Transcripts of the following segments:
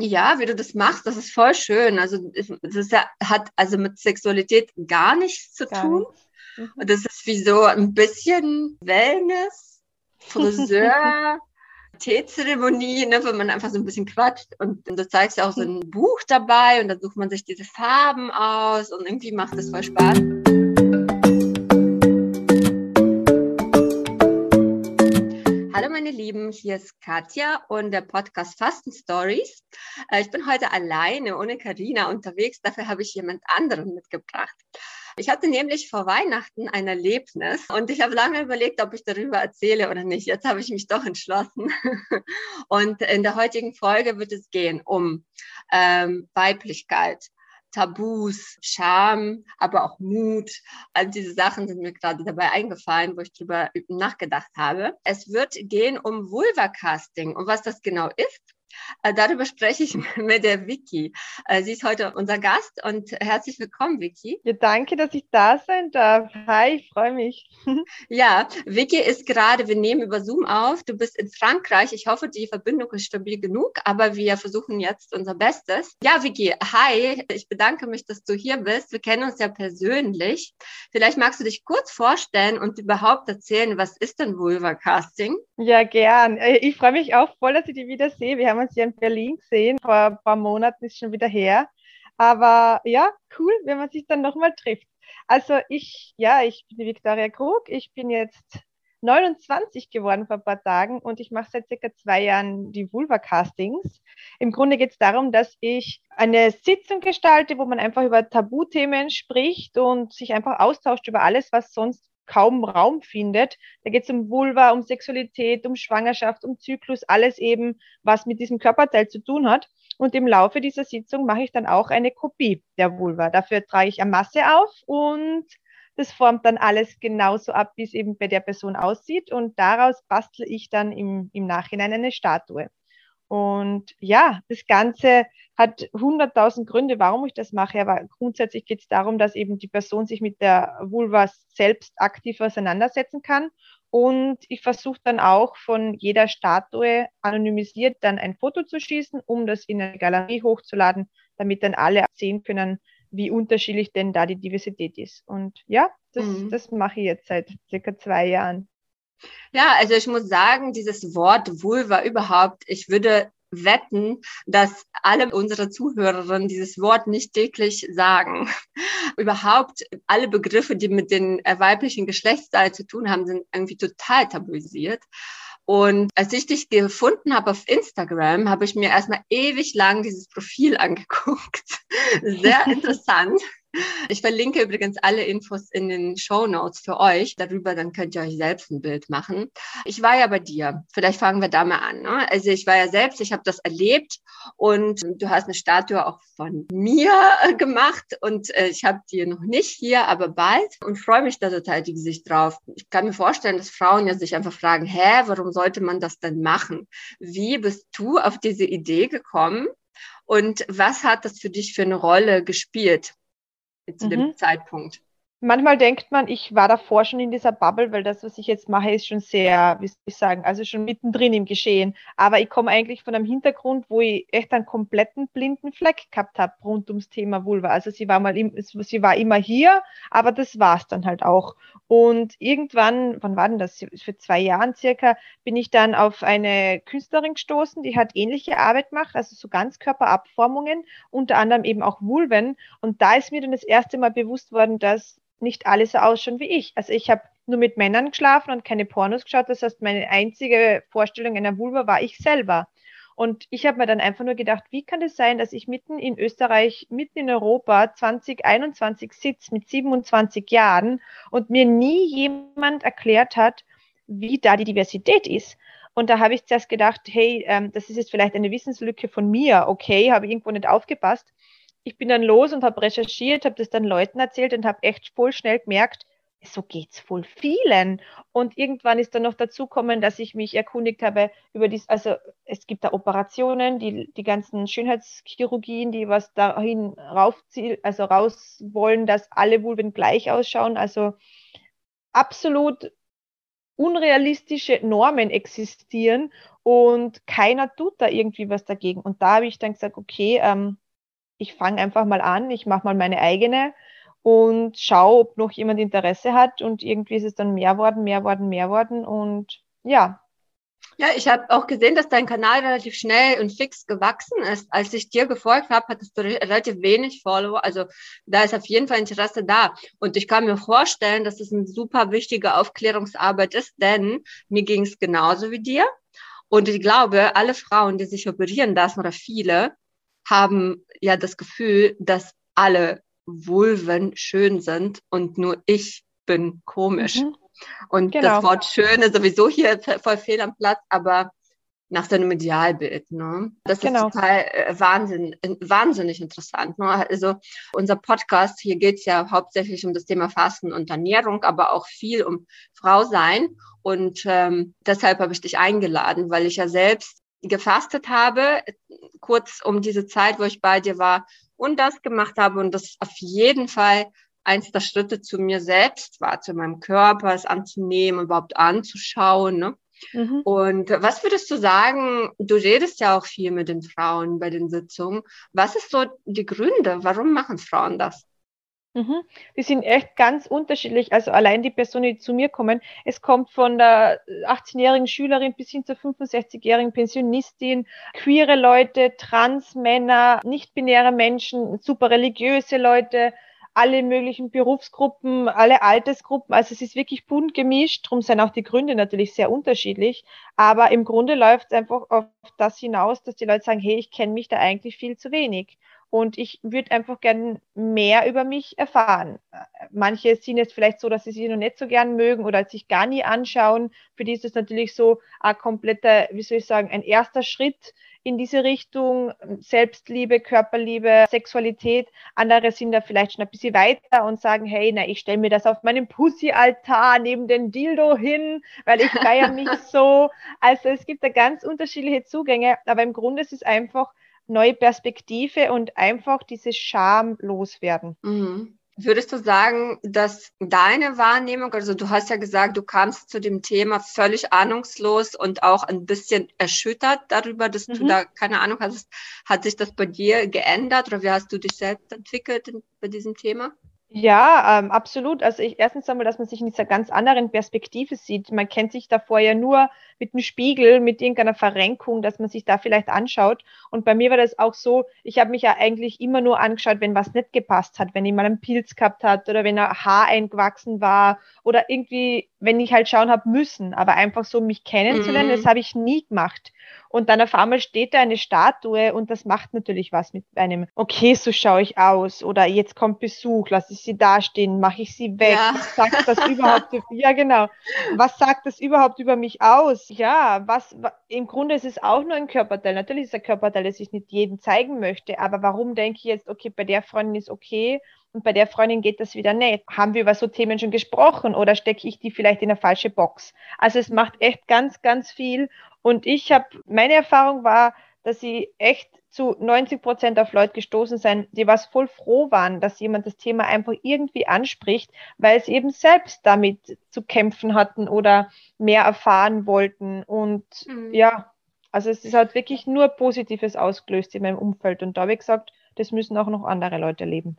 Ja, wie du das machst, das ist voll schön. Also das hat also mit Sexualität gar nichts zu gar tun. Nicht. Mhm. Und das ist wie so ein bisschen Wellness, Friseur, Teezeremonie, ne, wenn man einfach so ein bisschen quatscht. Und, und du zeigst auch so ein Buch dabei und dann sucht man sich diese Farben aus und irgendwie macht das voll Spaß. Meine Lieben, hier ist Katja und der Podcast Fasten Stories. Äh, ich bin heute alleine ohne Karina unterwegs, dafür habe ich jemand anderen mitgebracht. Ich hatte nämlich vor Weihnachten ein Erlebnis und ich habe lange überlegt, ob ich darüber erzähle oder nicht. Jetzt habe ich mich doch entschlossen. Und in der heutigen Folge wird es gehen um ähm, Weiblichkeit, Tabus, Scham, aber auch Mut. All diese Sachen sind mir gerade dabei eingefallen, wo ich drüber nachgedacht habe. Es wird gehen um Vulva-Casting und was das genau ist darüber spreche ich mit der Vicky. Äh, sie ist heute unser Gast und herzlich willkommen, Vicky. Ja, danke, dass ich da sein darf. Hi, ich freue mich. Ja, Vicky ist gerade, wir nehmen über Zoom auf. Du bist in Frankreich. Ich hoffe, die Verbindung ist stabil genug, aber wir versuchen jetzt unser Bestes. Ja, Vicky, hi. Ich bedanke mich, dass du hier bist. Wir kennen uns ja persönlich. Vielleicht magst du dich kurz vorstellen und überhaupt erzählen, was ist denn Vulva Casting? Ja, gern. Äh, ich freue mich auch voll, dass ich dich wieder sehe. Wir haben uns ja in Berlin gesehen, vor ein paar Monaten ist schon wieder her. Aber ja, cool, wenn man sich dann nochmal trifft. Also ich, ja, ich bin die Viktoria Krug. Ich bin jetzt 29 geworden vor ein paar Tagen und ich mache seit circa zwei Jahren die Vulva-Castings. Im Grunde geht es darum, dass ich eine Sitzung gestalte, wo man einfach über Tabuthemen spricht und sich einfach austauscht über alles, was sonst kaum Raum findet. Da geht es um Vulva, um Sexualität, um Schwangerschaft, um Zyklus, alles eben, was mit diesem Körperteil zu tun hat. Und im Laufe dieser Sitzung mache ich dann auch eine Kopie der Vulva. Dafür trage ich eine Masse auf und das formt dann alles genauso ab, wie es eben bei der Person aussieht. Und daraus bastle ich dann im, im Nachhinein eine Statue. Und ja, das Ganze hat hunderttausend Gründe, warum ich das mache. Aber grundsätzlich geht es darum, dass eben die Person sich mit der Vulva selbst aktiv auseinandersetzen kann. Und ich versuche dann auch von jeder Statue anonymisiert dann ein Foto zu schießen, um das in eine Galerie hochzuladen, damit dann alle sehen können, wie unterschiedlich denn da die Diversität ist. Und ja, das, mhm. das mache ich jetzt seit circa zwei Jahren. Ja, also ich muss sagen, dieses Wort Vulva überhaupt, ich würde wetten, dass alle unsere Zuhörerinnen dieses Wort nicht täglich sagen. Überhaupt alle Begriffe, die mit den äh, weiblichen Geschlechtsteilen zu tun haben, sind irgendwie total tabuisiert. Und als ich dich gefunden habe auf Instagram, habe ich mir erstmal ewig lang dieses Profil angeguckt. Sehr interessant. Ich verlinke übrigens alle Infos in den Show Notes für euch. Darüber dann könnt ihr euch selbst ein Bild machen. Ich war ja bei dir. Vielleicht fangen wir da mal an. Ne? Also ich war ja selbst, ich habe das erlebt und du hast eine Statue auch von mir gemacht und äh, ich habe die noch nicht hier, aber bald und freue mich da total die Gesicht drauf. Ich kann mir vorstellen, dass Frauen ja sich einfach fragen, hä, warum sollte man das denn machen? Wie bist du auf diese Idee gekommen? Und was hat das für dich für eine Rolle gespielt? Zu mhm. dem Zeitpunkt. Manchmal denkt man, ich war davor schon in dieser Bubble, weil das, was ich jetzt mache, ist schon sehr, wie soll ich sagen, also schon mittendrin im Geschehen. Aber ich komme eigentlich von einem Hintergrund, wo ich echt einen kompletten blinden Fleck gehabt habe rund ums Thema Vulva. Also sie war mal, im, sie war immer hier, aber das war es dann halt auch. Und irgendwann, wann war denn das? Für zwei Jahren circa, bin ich dann auf eine Künstlerin gestoßen, die hat ähnliche Arbeit gemacht, also so Ganzkörperabformungen, unter anderem eben auch Vulven. Und da ist mir dann das erste Mal bewusst worden, dass nicht alle so ausschauen wie ich. Also ich habe nur mit Männern geschlafen und keine Pornos geschaut. Das heißt, meine einzige Vorstellung einer Vulva war ich selber. Und ich habe mir dann einfach nur gedacht, wie kann es das sein, dass ich mitten in Österreich, mitten in Europa 2021 sitze mit 27 Jahren und mir nie jemand erklärt hat, wie da die Diversität ist. Und da habe ich zuerst gedacht, hey, ähm, das ist jetzt vielleicht eine Wissenslücke von mir, okay, habe irgendwo nicht aufgepasst ich bin dann los und habe recherchiert, habe das dann Leuten erzählt und habe echt voll schnell gemerkt, so geht's voll vielen. Und irgendwann ist dann noch dazu gekommen, dass ich mich erkundigt habe über dies, also es gibt da Operationen, die, die ganzen Schönheitschirurgien, die was dahin raufziehen, also raus wollen, dass alle Vulven gleich ausschauen. Also absolut unrealistische Normen existieren und keiner tut da irgendwie was dagegen. Und da habe ich dann gesagt, okay, ähm, ich fange einfach mal an, ich mache mal meine eigene und schaue, ob noch jemand Interesse hat. Und irgendwie ist es dann mehr worden, mehr worden, mehr worden. Und ja, ja, ich habe auch gesehen, dass dein Kanal relativ schnell und fix gewachsen ist. Als ich dir gefolgt habe, hattest du relativ wenig Follower. Also da ist auf jeden Fall Interesse da. Und ich kann mir vorstellen, dass es eine super wichtige Aufklärungsarbeit ist, denn mir ging es genauso wie dir. Und ich glaube, alle Frauen, die sich operieren lassen oder viele, haben ja das Gefühl, dass alle Vulven schön sind und nur ich bin komisch. Mhm. Und genau. das Wort schön ist sowieso hier voll fehl am Platz, aber nach seinem Idealbild. Ne? Das genau. ist total äh, wahnsinn, wahnsinnig interessant. Ne? Also unser Podcast, hier geht es ja hauptsächlich um das Thema Fasten und Ernährung, aber auch viel um Frau sein. Und ähm, deshalb habe ich dich eingeladen, weil ich ja selbst gefastet habe, kurz um diese Zeit, wo ich bei dir war und das gemacht habe und das auf jeden Fall eins der Schritte zu mir selbst war, zu meinem Körper, es anzunehmen, überhaupt anzuschauen. Ne? Mhm. Und was würdest du sagen, du redest ja auch viel mit den Frauen bei den Sitzungen. Was ist so die Gründe? Warum machen Frauen das? Mhm. Die sind echt ganz unterschiedlich. Also allein die Personen, die zu mir kommen, es kommt von der 18-jährigen Schülerin bis hin zur 65-jährigen Pensionistin, queere Leute, Transmänner, nicht-binäre Menschen, super religiöse Leute, alle möglichen Berufsgruppen, alle Altersgruppen. Also es ist wirklich bunt gemischt. Darum sind auch die Gründe natürlich sehr unterschiedlich. Aber im Grunde läuft es einfach auf das hinaus, dass die Leute sagen, hey, ich kenne mich da eigentlich viel zu wenig. Und ich würde einfach gern mehr über mich erfahren. Manche sind jetzt vielleicht so, dass sie sich noch nicht so gern mögen oder sich gar nie anschauen. Für die ist es natürlich so ein kompletter, wie soll ich sagen, ein erster Schritt, in diese Richtung, Selbstliebe, Körperliebe, Sexualität. Andere sind da vielleicht schon ein bisschen weiter und sagen, hey, na, ich stelle mir das auf meinem Pussy-Altar neben den Dildo hin, weil ich feiere mich so. Also es gibt da ganz unterschiedliche Zugänge, aber im Grunde ist es einfach neue Perspektive und einfach diese Scham loswerden. Mhm. Würdest du sagen, dass deine Wahrnehmung, also du hast ja gesagt, du kamst zu dem Thema völlig ahnungslos und auch ein bisschen erschüttert darüber, dass mhm. du da keine Ahnung hast. Hat sich das bei dir geändert oder wie hast du dich selbst entwickelt bei diesem Thema? Ja, ähm, absolut. Also ich erstens einmal, dass man sich in dieser ganz anderen Perspektive sieht. Man kennt sich davor ja nur mit einem Spiegel, mit irgendeiner Verrenkung, dass man sich da vielleicht anschaut. Und bei mir war das auch so, ich habe mich ja eigentlich immer nur angeschaut, wenn was nicht gepasst hat, wenn ich mal einen Pilz gehabt hat oder wenn ein Haar eingewachsen war oder irgendwie, wenn ich halt schauen habe müssen, aber einfach so mich kennenzulernen, mhm. das habe ich nie gemacht. Und dann auf einmal steht da eine Statue und das macht natürlich was mit einem, okay, so schaue ich aus oder jetzt kommt Besuch, lasse ich sie dastehen, mache ich sie weg. Ja. Was sagt das überhaupt? ja, genau. Was sagt das überhaupt über mich aus? Ja, was, im Grunde ist es auch nur ein Körperteil. Natürlich ist ein Körperteil, das ich nicht jedem zeigen möchte, aber warum denke ich jetzt, okay, bei der Freundin ist okay und bei der Freundin geht das wieder nicht. Haben wir über so Themen schon gesprochen oder stecke ich die vielleicht in eine falsche Box? Also es macht echt ganz, ganz viel. Und ich habe, meine Erfahrung war, dass sie echt zu 90 Prozent auf Leute gestoßen sind, die was voll froh waren, dass jemand das Thema einfach irgendwie anspricht, weil sie eben selbst damit zu kämpfen hatten oder mehr erfahren wollten. Und mhm. ja, also es ist halt wirklich nur Positives ausgelöst in meinem Umfeld. Und da habe ich gesagt, das müssen auch noch andere Leute leben.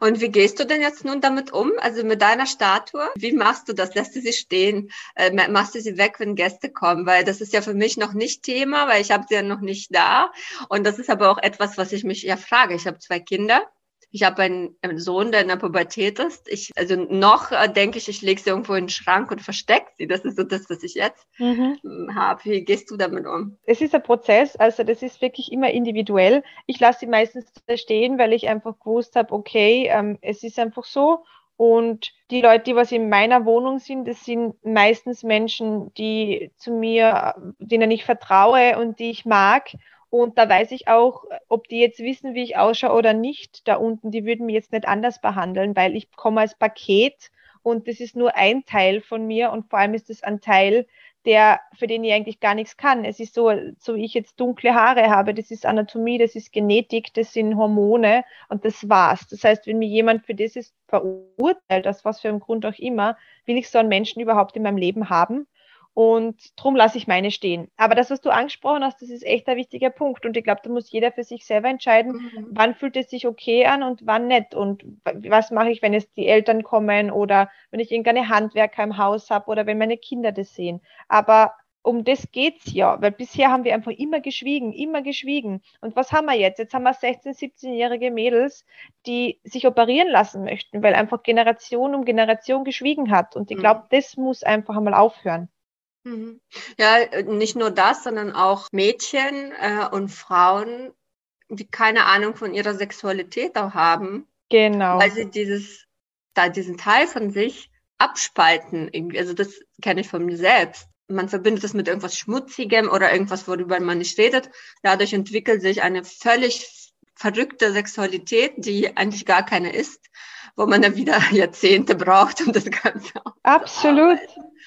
Und wie gehst du denn jetzt nun damit um? Also mit deiner Statue? Wie machst du das? Lässt du sie stehen? Äh, machst du sie weg, wenn Gäste kommen? Weil das ist ja für mich noch nicht Thema, weil ich habe sie ja noch nicht da. Und das ist aber auch etwas, was ich mich ja frage. Ich habe zwei Kinder ich habe einen, einen, Sohn, der in der Pubertät ist. Ich, also noch äh, denke ich, ich lege sie irgendwo in den Schrank und verstecke sie. Das ist so das, was ich jetzt mhm. Hm, habe. Wie gehst du damit um? Es ist ein Prozess, also das ist wirklich immer individuell. Ich lasse sie meistens stehen, weil ich einfach gewusst habe, okay, ähm, es ist einfach so. Und die Leute, die was in meiner Wohnung sind, das sind meistens Menschen, die zu mir, denen ich vertraue und die ich mag. Und da weiß ich auch, ob die jetzt wissen, wie ich ausschaue oder nicht, da unten, die würden mich jetzt nicht anders behandeln, weil ich komme als Paket und das ist nur ein Teil von mir und vor allem ist es ein Teil, der, für den ich eigentlich gar nichts kann. Es ist so, so wie ich jetzt dunkle Haare habe, das ist Anatomie, das ist Genetik, das sind Hormone und das war's. Das heißt, wenn mir jemand für das ist verurteilt, aus was für einem Grund auch immer, will ich so einen Menschen überhaupt in meinem Leben haben. Und drum lasse ich meine stehen. Aber das, was du angesprochen hast, das ist echt ein wichtiger Punkt. Und ich glaube, da muss jeder für sich selber entscheiden, mhm. wann fühlt es sich okay an und wann nicht. Und was mache ich, wenn jetzt die Eltern kommen oder wenn ich irgendeine Handwerker im Haus habe oder wenn meine Kinder das sehen. Aber um das geht's ja, weil bisher haben wir einfach immer geschwiegen, immer geschwiegen. Und was haben wir jetzt? Jetzt haben wir 16-, 17-jährige Mädels, die sich operieren lassen möchten, weil einfach Generation um Generation geschwiegen hat. Und ich glaube, mhm. das muss einfach einmal aufhören. Mhm. Ja, nicht nur das, sondern auch Mädchen äh, und Frauen, die keine Ahnung von ihrer Sexualität auch haben. Genau. Weil sie dieses, da diesen Teil von sich abspalten irgendwie. Also das kenne ich von mir selbst. Man verbindet das mit irgendwas Schmutzigem oder irgendwas, worüber man nicht redet. Dadurch entwickelt sich eine völlig verrückte Sexualität, die eigentlich gar keine ist, wo man dann wieder Jahrzehnte braucht, um das Ganze Absolut,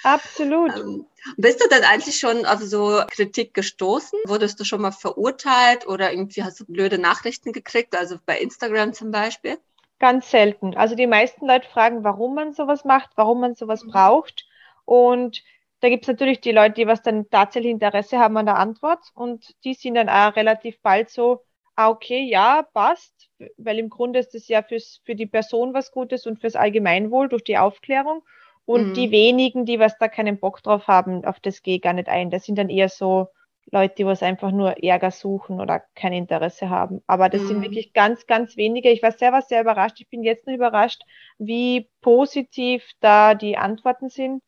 absolut. Ähm, bist du denn eigentlich schon auf so Kritik gestoßen? Wurdest du schon mal verurteilt oder irgendwie hast du blöde Nachrichten gekriegt, also bei Instagram zum Beispiel? Ganz selten. Also die meisten Leute fragen, warum man sowas macht, warum man sowas mhm. braucht. Und da gibt es natürlich die Leute, die was dann tatsächlich Interesse haben an der Antwort und die sind dann auch relativ bald so, ah, okay, ja, passt, weil im Grunde ist das ja fürs, für die Person was Gutes und fürs Allgemeinwohl durch die Aufklärung. Und mhm. die wenigen, die was da keinen Bock drauf haben, auf das gehe ich gar nicht ein. Das sind dann eher so Leute, die was einfach nur Ärger suchen oder kein Interesse haben. Aber das mhm. sind wirklich ganz, ganz wenige. Ich war selber sehr überrascht. Ich bin jetzt noch überrascht, wie positiv da die Antworten sind.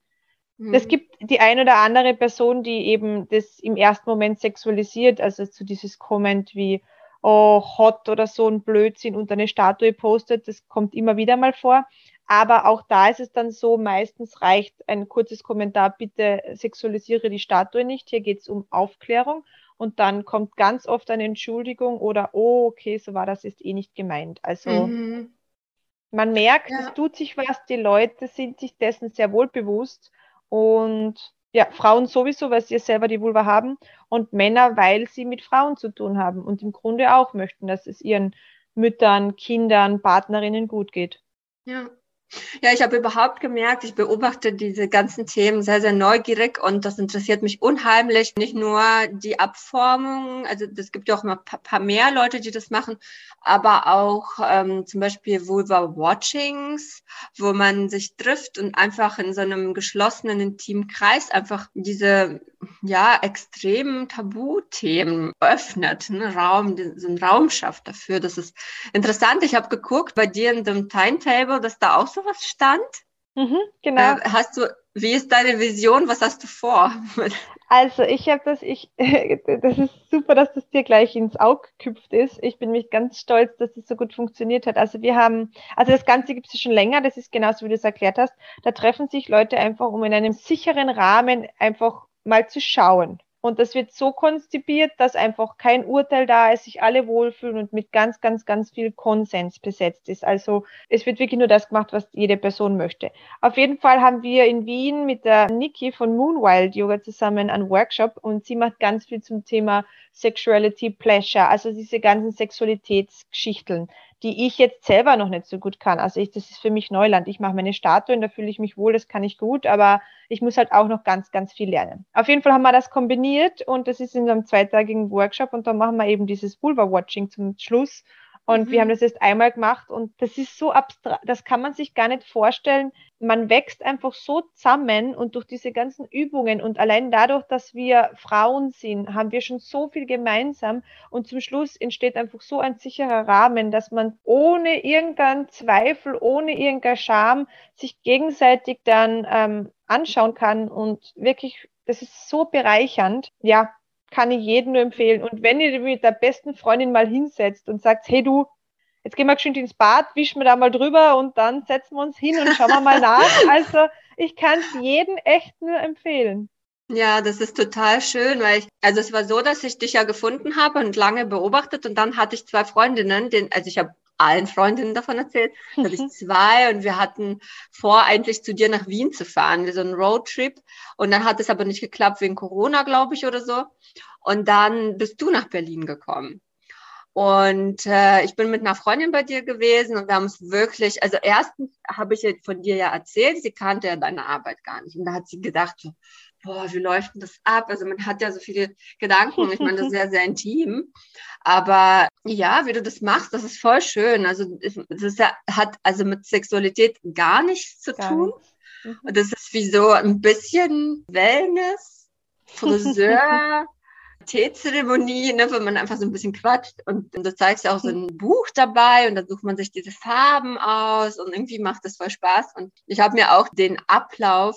Mhm. Es gibt die ein oder andere Person, die eben das im ersten Moment sexualisiert, also zu dieses Comment wie, oh, hot oder so ein Blödsinn unter eine Statue postet. Das kommt immer wieder mal vor. Aber auch da ist es dann so, meistens reicht ein kurzes Kommentar, bitte sexualisiere die Statue nicht. Hier geht es um Aufklärung. Und dann kommt ganz oft eine Entschuldigung oder, oh, okay, so war das, ist eh nicht gemeint. Also mhm. man merkt, ja. es tut sich was, die Leute sind sich dessen sehr wohl bewusst. Und ja, Frauen sowieso, weil sie selber die Vulva haben. Und Männer, weil sie mit Frauen zu tun haben und im Grunde auch möchten, dass es ihren Müttern, Kindern, Partnerinnen gut geht. Ja. Ja, ich habe überhaupt gemerkt, ich beobachte diese ganzen Themen sehr, sehr neugierig und das interessiert mich unheimlich. Nicht nur die Abformung, also es gibt ja auch immer paar mehr Leute, die das machen, aber auch ähm, zum Beispiel Vulva-Watchings, wo man sich trifft und einfach in so einem geschlossenen, intimen Kreis einfach diese ja, extremen Tabuthemen öffnet, einen Raum, einen Raum schafft dafür. Das ist interessant. Ich habe geguckt bei dir in dem Timetable, dass da auch sowas stand. Mhm, genau. Äh, hast du, wie ist deine Vision? Was hast du vor? Also ich habe das, ich, das ist super, dass das dir gleich ins Auge geküpft ist. Ich bin mich ganz stolz, dass das so gut funktioniert hat. Also wir haben, also das Ganze gibt es schon länger, das ist genauso wie du es erklärt hast. Da treffen sich Leute einfach, um in einem sicheren Rahmen einfach mal zu schauen. Und das wird so konzipiert, dass einfach kein Urteil da ist, sich alle wohlfühlen und mit ganz, ganz, ganz viel Konsens besetzt ist. Also es wird wirklich nur das gemacht, was jede Person möchte. Auf jeden Fall haben wir in Wien mit der Niki von Moonwild Yoga zusammen einen Workshop und sie macht ganz viel zum Thema Sexuality Pleasure, also diese ganzen Sexualitätsgeschichten die ich jetzt selber noch nicht so gut kann. Also ich, das ist für mich Neuland. Ich mache meine Statuen, da fühle ich mich wohl, das kann ich gut, aber ich muss halt auch noch ganz, ganz viel lernen. Auf jeden Fall haben wir das kombiniert und das ist in einem zweitägigen Workshop und da machen wir eben dieses Vulva-Watching zum Schluss. Und mhm. wir haben das jetzt einmal gemacht und das ist so abstrakt, das kann man sich gar nicht vorstellen. Man wächst einfach so zusammen und durch diese ganzen Übungen und allein dadurch, dass wir Frauen sind, haben wir schon so viel gemeinsam und zum Schluss entsteht einfach so ein sicherer Rahmen, dass man ohne irgendeinen Zweifel, ohne irgendeine Scham sich gegenseitig dann ähm, anschauen kann und wirklich, das ist so bereichernd. Ja, kann ich jedem nur empfehlen. Und wenn ihr mit der besten Freundin mal hinsetzt und sagt, hey du, jetzt gehen wir geschwind ins Bad, wischen wir da mal drüber und dann setzen wir uns hin und schauen wir mal nach. Also ich kann es jedem echt nur empfehlen. Ja, das ist total schön, weil ich, also es war so, dass ich dich ja gefunden habe und lange beobachtet und dann hatte ich zwei Freundinnen, den, also ich habe allen Freundinnen davon erzählt. Da hatte ich zwei und wir hatten vor, eigentlich zu dir nach Wien zu fahren, so ein Roadtrip. Und dann hat es aber nicht geklappt wegen Corona, glaube ich, oder so. Und dann bist du nach Berlin gekommen. Und äh, ich bin mit einer Freundin bei dir gewesen und wir haben es wirklich, also erstens habe ich von dir ja erzählt, sie kannte ja deine Arbeit gar nicht. Und da hat sie gedacht, so, boah, wie läuft denn das ab? Also man hat ja so viele Gedanken und ich meine, das ist sehr, sehr intim. Aber ja, wie du das machst, das ist voll schön. Also das ja, hat also mit Sexualität gar nichts zu gar tun. Nichts. Mhm. Das ist wie so ein bisschen Wellness, Friseur. Teezeremonie, ne, wenn man einfach so ein bisschen quatscht und, und du zeigst auch so ein Buch dabei und dann sucht man sich diese Farben aus und irgendwie macht das voll Spaß. Und ich habe mir auch den Ablauf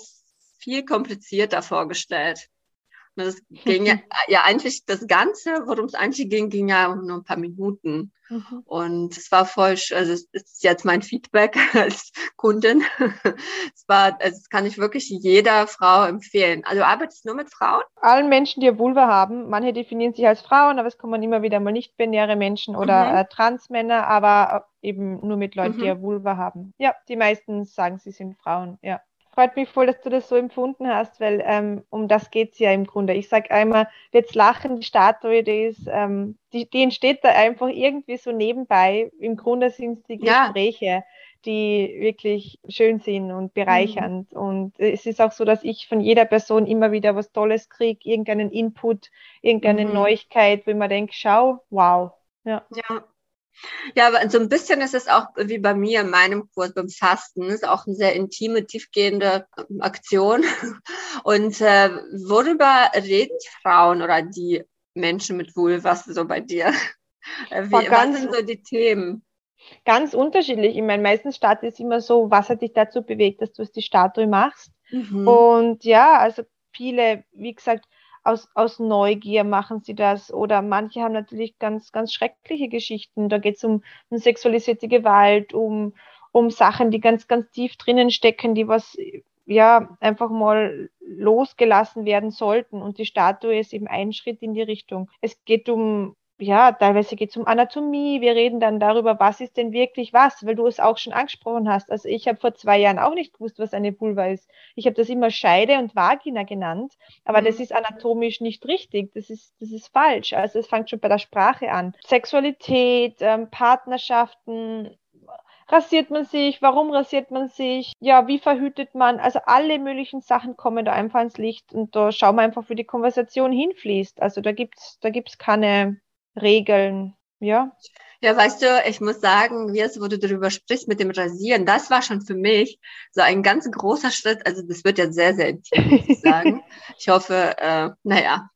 viel komplizierter vorgestellt. Das ging ja, ja eigentlich das Ganze, worum es eigentlich ging, ging ja um nur ein paar Minuten. Mhm. Und es war voll, also es ist jetzt mein Feedback als Kundin. es war, also das kann ich wirklich jeder Frau empfehlen. Also du arbeitest nur mit Frauen? Allen Menschen, die Vulva haben. Manche definieren sich als Frauen, aber es kommen immer wieder mal nicht-binäre Menschen oder mhm. äh, Transmänner, aber eben nur mit Leuten, mhm. die eine Vulva haben. Ja, die meisten sagen, sie sind Frauen, ja freut mich voll, dass du das so empfunden hast, weil ähm, um das geht es ja im Grunde. Ich sage einmal, jetzt lachen, die Statue, die, ist, ähm, die, die entsteht da einfach irgendwie so nebenbei. Im Grunde sind es die Gespräche, ja. die wirklich schön sind und bereichernd. Mhm. Und es ist auch so, dass ich von jeder Person immer wieder was Tolles kriege, irgendeinen Input, irgendeine mhm. Neuigkeit, wo man denkt, schau, wow. Ja. ja. Ja, aber so ein bisschen ist es auch wie bei mir in meinem Kurs beim Fasten. Das ist auch eine sehr intime, tiefgehende ähm, Aktion. Und äh, worüber reden Frauen oder die Menschen mit Vulvas so bei dir? Äh, wie, was sind so die Themen? Ganz unterschiedlich. Ich meine, meistens startet es immer so, was hat dich dazu bewegt, dass du es die Statue machst? Mhm. Und ja, also viele, wie gesagt, aus, aus Neugier machen sie das. Oder manche haben natürlich ganz, ganz schreckliche Geschichten. Da geht es um, um sexualisierte Gewalt, um, um Sachen, die ganz, ganz tief drinnen stecken, die was ja einfach mal losgelassen werden sollten. Und die Statue ist eben ein Schritt in die Richtung. Es geht um ja, teilweise geht es um Anatomie. Wir reden dann darüber, was ist denn wirklich was, weil du es auch schon angesprochen hast. Also ich habe vor zwei Jahren auch nicht gewusst, was eine Vulva ist. Ich habe das immer Scheide und Vagina genannt, aber mhm. das ist anatomisch nicht richtig. Das ist, das ist falsch. Also es fängt schon bei der Sprache an. Sexualität, ähm, Partnerschaften, rasiert man sich, warum rasiert man sich, ja, wie verhütet man, also alle möglichen Sachen kommen da einfach ins Licht und da schauen wir einfach, wie die Konversation hinfließt. Also da gibt's, da gibt's keine, Regeln, ja. Ja, weißt du, ich muss sagen, wie es, wo du darüber sprichst mit dem Rasieren, das war schon für mich so ein ganz großer Schritt. Also das wird ja sehr, sehr intim, muss ich sagen. ich hoffe, äh, naja,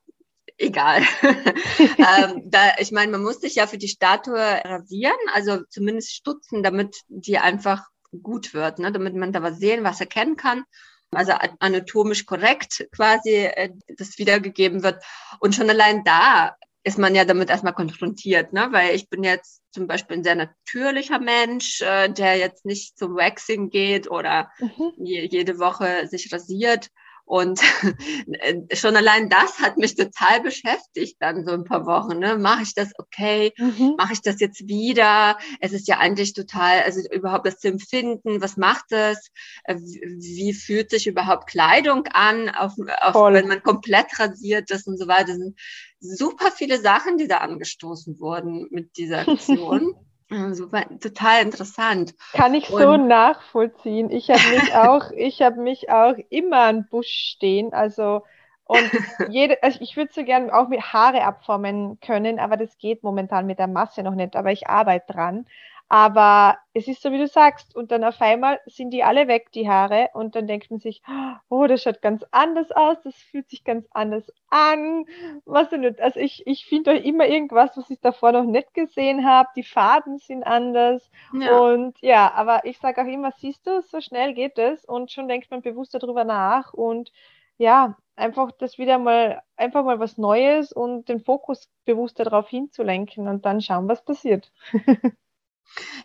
egal. ähm, da, ich meine, man muss sich ja für die Statue rasieren, also zumindest stutzen, damit die einfach gut wird, ne? damit man da was sehen, was erkennen kann also anatomisch korrekt quasi äh, das wiedergegeben wird. Und schon allein da ist man ja damit erstmal konfrontiert, ne? Weil ich bin jetzt zum Beispiel ein sehr natürlicher Mensch, äh, der jetzt nicht zum Waxing geht oder mhm. je, jede Woche sich rasiert. Und schon allein das hat mich total beschäftigt dann so ein paar Wochen. Ne? Mache ich das okay? Mhm. Mache ich das jetzt wieder? Es ist ja eigentlich total, also überhaupt das zu empfinden, was macht es? Äh, wie fühlt sich überhaupt Kleidung an, auf, auf, wenn man komplett rasiert ist und so weiter? Das sind super viele Sachen, die da angestoßen wurden mit dieser Aktion. Super, total interessant. Kann ich und so nachvollziehen. Ich habe mich auch, ich habe mich auch immer an Busch stehen. Also und jede, also ich würde so gerne auch mit Haare abformen können, aber das geht momentan mit der Masse noch nicht. Aber ich arbeite dran. Aber es ist so, wie du sagst, und dann auf einmal sind die alle weg, die Haare, und dann denkt man sich, oh, das schaut ganz anders aus, das fühlt sich ganz anders an. Was denn nicht? Also ich, ich finde doch immer irgendwas, was ich davor noch nicht gesehen habe. Die Farben sind anders. Ja. Und ja, aber ich sage auch immer, siehst du, so schnell geht es und schon denkt man bewusst darüber nach und ja, einfach das wieder mal, einfach mal was Neues und den Fokus bewusster darauf hinzulenken und dann schauen, was passiert.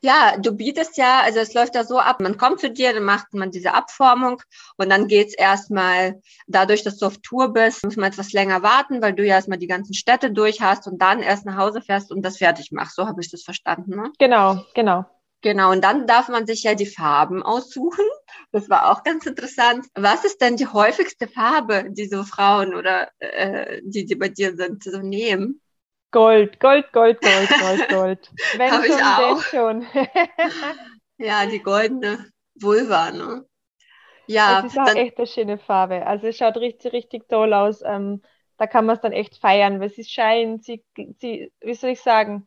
Ja, du bietest ja, also es läuft ja so ab, man kommt zu dir, dann macht man diese Abformung und dann geht's erstmal, dadurch, dass du auf Tour bist, muss man etwas länger warten, weil du ja erstmal die ganzen Städte durch hast und dann erst nach Hause fährst und das fertig machst. So habe ich das verstanden, ne? Genau, genau. Genau, und dann darf man sich ja die Farben aussuchen. Das war auch ganz interessant. Was ist denn die häufigste Farbe, die so Frauen oder äh, die, die bei dir sind, so nehmen? Gold, Gold, Gold, Gold, Gold, Gold. Wenn Hab schon, ich auch. schon. ja, die goldene Vulva, ne? Ja. Das ist auch dann, echt eine schöne Farbe. Also es schaut richtig, richtig toll aus. Ähm, da kann man es dann echt feiern, weil sie scheint, sie, sie, wie soll ich sagen,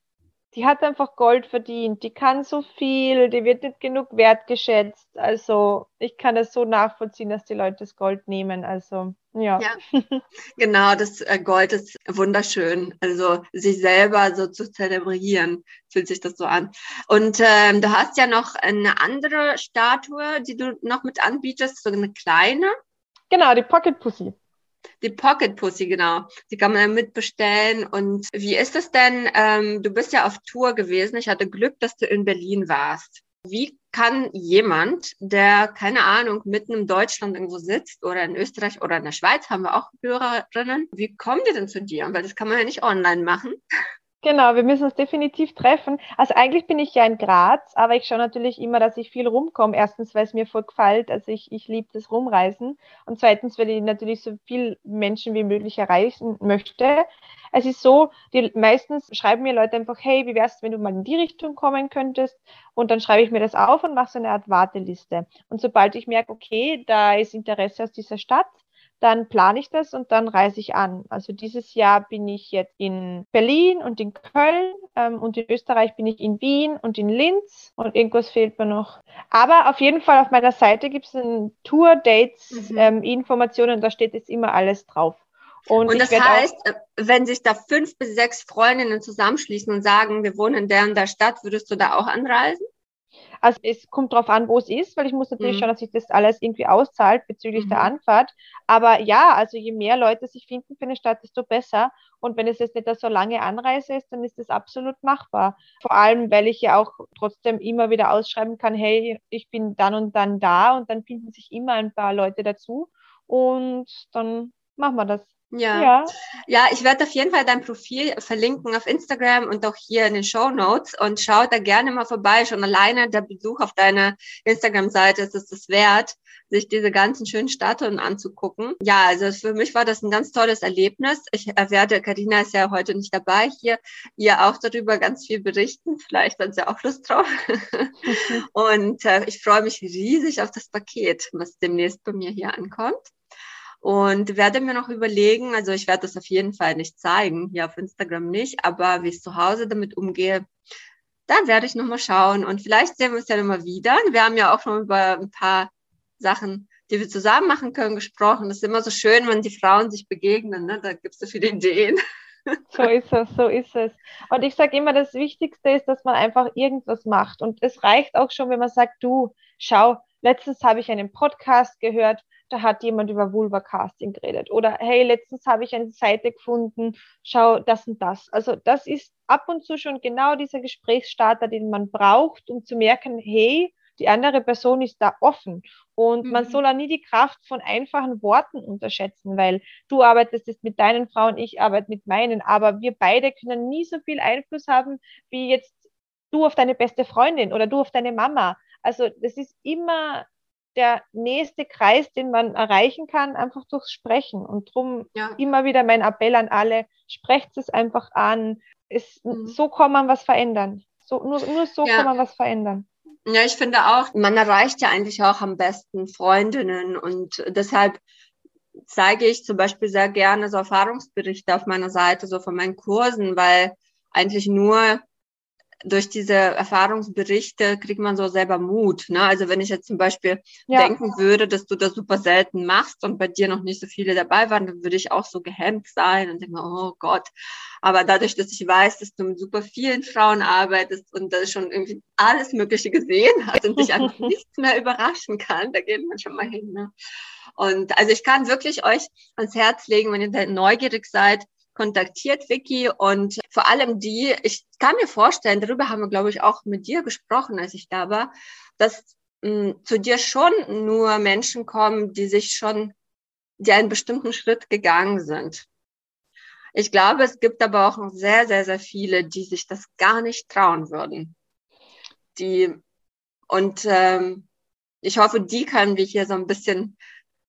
die hat einfach Gold verdient, die kann so viel, die wird nicht genug wertgeschätzt. Also ich kann es so nachvollziehen, dass die Leute das Gold nehmen. Also ja. ja genau, das äh, Gold ist wunderschön. Also sich selber so zu zelebrieren, fühlt sich das so an. Und ähm, du hast ja noch eine andere Statue, die du noch mit anbietest, so eine kleine. Genau, die Pocket Pussy. Die Pocket Pussy, genau. Die kann man ja mitbestellen. Und wie ist es denn? Ähm, du bist ja auf Tour gewesen. Ich hatte Glück, dass du in Berlin warst. Wie kann jemand, der, keine Ahnung, mitten in Deutschland irgendwo sitzt oder in Österreich oder in der Schweiz, haben wir auch Hörerinnen, wie kommen die denn zu dir? Weil das kann man ja nicht online machen. Genau, wir müssen uns definitiv treffen. Also eigentlich bin ich ja in Graz, aber ich schaue natürlich immer, dass ich viel rumkomme. Erstens, weil es mir voll gefällt, also ich, ich liebe das Rumreisen. Und zweitens, weil ich natürlich so viel Menschen wie möglich erreichen möchte. Es ist so, die meistens schreiben mir Leute einfach, hey, wie wär's, wenn du mal in die Richtung kommen könntest? Und dann schreibe ich mir das auf und mache so eine Art Warteliste. Und sobald ich merke, okay, da ist Interesse aus dieser Stadt, dann plane ich das und dann reise ich an. Also dieses Jahr bin ich jetzt in Berlin und in Köln ähm, und in Österreich bin ich in Wien und in Linz und irgendwas fehlt mir noch. Aber auf jeden Fall auf meiner Seite gibt es Tour, Dates, mhm. ähm, Informationen, da steht jetzt immer alles drauf. Und, und das heißt, äh, wenn sich da fünf bis sechs Freundinnen zusammenschließen und sagen, wir wohnen in der und der Stadt, würdest du da auch anreisen? Also es kommt darauf an, wo es ist, weil ich muss natürlich mhm. schauen, dass sich das alles irgendwie auszahlt bezüglich mhm. der Anfahrt. Aber ja, also je mehr Leute sich finden für eine Stadt, desto besser. Und wenn es jetzt nicht so lange Anreise ist, dann ist das absolut machbar. Vor allem, weil ich ja auch trotzdem immer wieder ausschreiben kann, hey, ich bin dann und dann da und dann finden sich immer ein paar Leute dazu und dann machen wir das. Ja. ja. Ja, ich werde auf jeden Fall dein Profil verlinken auf Instagram und auch hier in den Show Notes und schaut da gerne mal vorbei. Schon alleine der Besuch auf deiner Instagram-Seite ist es das wert, sich diese ganzen schönen Statuen anzugucken. Ja, also für mich war das ein ganz tolles Erlebnis. Ich werde, Karina ist ja heute nicht dabei hier, ihr auch darüber ganz viel berichten. Vielleicht hat sie auch Lust drauf. und äh, ich freue mich riesig auf das Paket, was demnächst bei mir hier ankommt und werde mir noch überlegen, also ich werde das auf jeden Fall nicht zeigen, hier auf Instagram nicht, aber wie ich zu Hause damit umgehe, dann werde ich nochmal schauen und vielleicht sehen wir uns ja nochmal wieder. Wir haben ja auch schon über ein paar Sachen, die wir zusammen machen können, gesprochen. Das ist immer so schön, wenn die Frauen sich begegnen, ne? da gibt es so viele Ideen. So ist es, so ist es. Und ich sage immer, das Wichtigste ist, dass man einfach irgendwas macht. Und es reicht auch schon, wenn man sagt, du, schau, letztens habe ich einen Podcast gehört, da hat jemand über Vulva Casting geredet. Oder hey, letztens habe ich eine Seite gefunden, schau das und das. Also das ist ab und zu schon genau dieser Gesprächsstarter, den man braucht, um zu merken, hey, die andere Person ist da offen. Und mhm. man soll auch nie die Kraft von einfachen Worten unterschätzen, weil du arbeitest jetzt mit deinen Frauen, ich arbeite mit meinen, aber wir beide können nie so viel Einfluss haben, wie jetzt du auf deine beste Freundin oder du auf deine Mama. Also das ist immer der nächste Kreis, den man erreichen kann, einfach durchs Sprechen. Und darum ja. immer wieder mein Appell an alle, sprecht es einfach an. Es, mhm. So kann man was verändern. So, nur, nur so ja. kann man was verändern. Ja, ich finde auch, man erreicht ja eigentlich auch am besten Freundinnen und deshalb zeige ich zum Beispiel sehr gerne so Erfahrungsberichte auf meiner Seite, so von meinen Kursen, weil eigentlich nur durch diese Erfahrungsberichte kriegt man so selber Mut. Ne? Also wenn ich jetzt zum Beispiel ja. denken würde, dass du das super selten machst und bei dir noch nicht so viele dabei waren, dann würde ich auch so gehemmt sein und denke, oh Gott. Aber dadurch, dass ich weiß, dass du mit super vielen Frauen arbeitest und da schon irgendwie alles Mögliche gesehen hast und dich einfach nichts mehr überraschen kann, da geht man schon mal hin. Ne? Und also ich kann wirklich euch ans Herz legen, wenn ihr neugierig seid, kontaktiert, Vicky. Und vor allem die, ich kann mir vorstellen, darüber haben wir, glaube ich, auch mit dir gesprochen, als ich da war, dass mh, hm, zu dir schon nur Menschen kommen, die sich schon, die einen bestimmten Schritt gegangen sind. Ich glaube, es gibt aber auch noch sehr, sehr, sehr viele, die sich das gar nicht trauen würden. Die und ähm, ich hoffe, die können wir hier so ein bisschen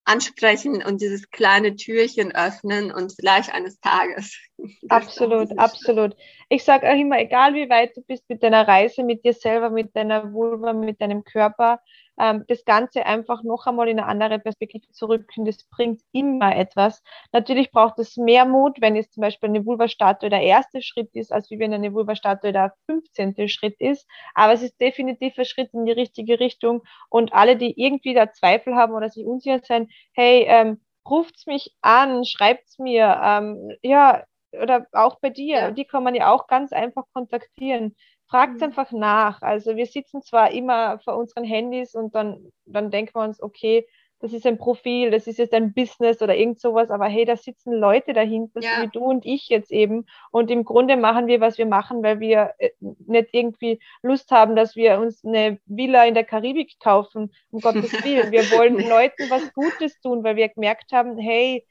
ansprechen und dieses kleine Türchen öffnen und vielleicht eines Tages. Absolut, absolut. Ich sage auch immer, egal wie weit du bist mit deiner Reise, mit dir selber, mit deiner Vulva, mit deinem Körper, ähm, das Ganze einfach noch einmal in eine andere Perspektive zu rücken, das bringt immer etwas. Natürlich braucht es mehr Mut, wenn jetzt zum Beispiel eine Vulva-Statue der erste Schritt ist, als wie wenn eine Vulva-Statue der 15. Schritt ist. Aber es ist definitiv ein Schritt in die richtige Richtung. Und alle, die irgendwie da Zweifel haben oder sich unsicher sein, hey, ähm, ruft's mich an, schreibt's mir, ähm, ja, oder auch bei dir, ja. die kann man ja auch ganz einfach kontaktieren. Fragt mhm. einfach nach. Also wir sitzen zwar immer vor unseren Handys und dann, dann denken wir uns, okay, das ist ein Profil, das ist jetzt ein Business oder irgend sowas, aber hey, da sitzen Leute dahinter, ja. so wie du und ich jetzt eben. Und im Grunde machen wir, was wir machen, weil wir äh, nicht irgendwie Lust haben, dass wir uns eine Villa in der Karibik kaufen, um Gottes Willen. Wir wollen Leuten was Gutes tun, weil wir gemerkt haben, hey,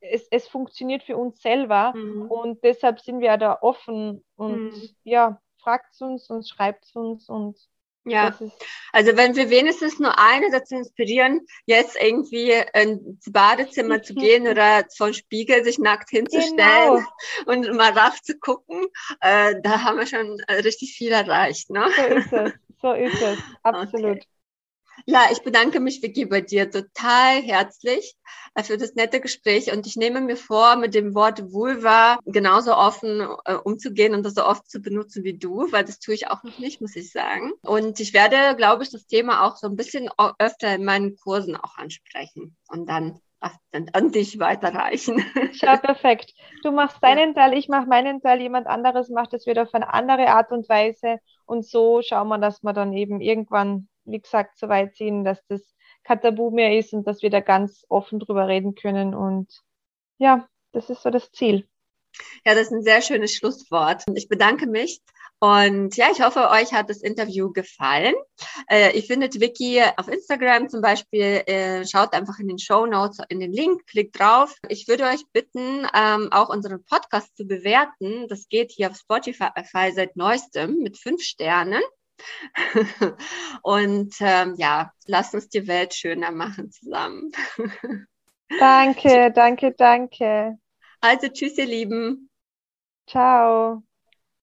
es, es funktioniert für uns selber mhm. und deshalb sind wir da offen und mhm. ja, fragt uns und schreibt uns und ja, also wenn wir wenigstens nur eine dazu inspirieren, jetzt irgendwie ins Badezimmer zu gehen oder vor Spiegel sich nackt hinzustellen genau. und mal raufzugucken, äh, da haben wir schon richtig viel erreicht. Ne? So ist es, so ist es, absolut. Okay. Ja, ich bedanke mich, Vicky, bei dir total herzlich äh, für das nette Gespräch und ich nehme mir vor, mit dem Wort Vulva genauso offen äh, umzugehen und das so oft zu benutzen wie du, weil das tue ich auch noch nicht, muss ich sagen. Und ich werde, glaube ich, das Thema auch so ein bisschen öfter in meinen Kursen auch ansprechen und dann an dich weiterreichen. Ja, perfekt. Du machst deinen Teil, ich mache meinen Teil, jemand anderes macht es wieder auf eine andere Art und Weise. Und so schauen wir, dass wir dann eben irgendwann wie gesagt, so weit ziehen, dass das kein Tabu mehr ist und dass wir da ganz offen drüber reden können. Und ja, das ist so das Ziel. Ja, das ist ein sehr schönes Schlusswort. Ich bedanke mich. Und ja, ich hoffe, euch hat das Interview gefallen. Äh, ihr findet Vicky auf Instagram zum Beispiel. Äh, schaut einfach in den Show Notes in den Link, klickt drauf. Ich würde euch bitten, ähm, auch unseren Podcast zu bewerten. Das geht hier auf Spotify seit neuestem mit fünf Sternen. Und ähm, ja, lasst uns die Welt schöner machen zusammen. danke, danke, danke. Also tschüss, ihr Lieben. Ciao.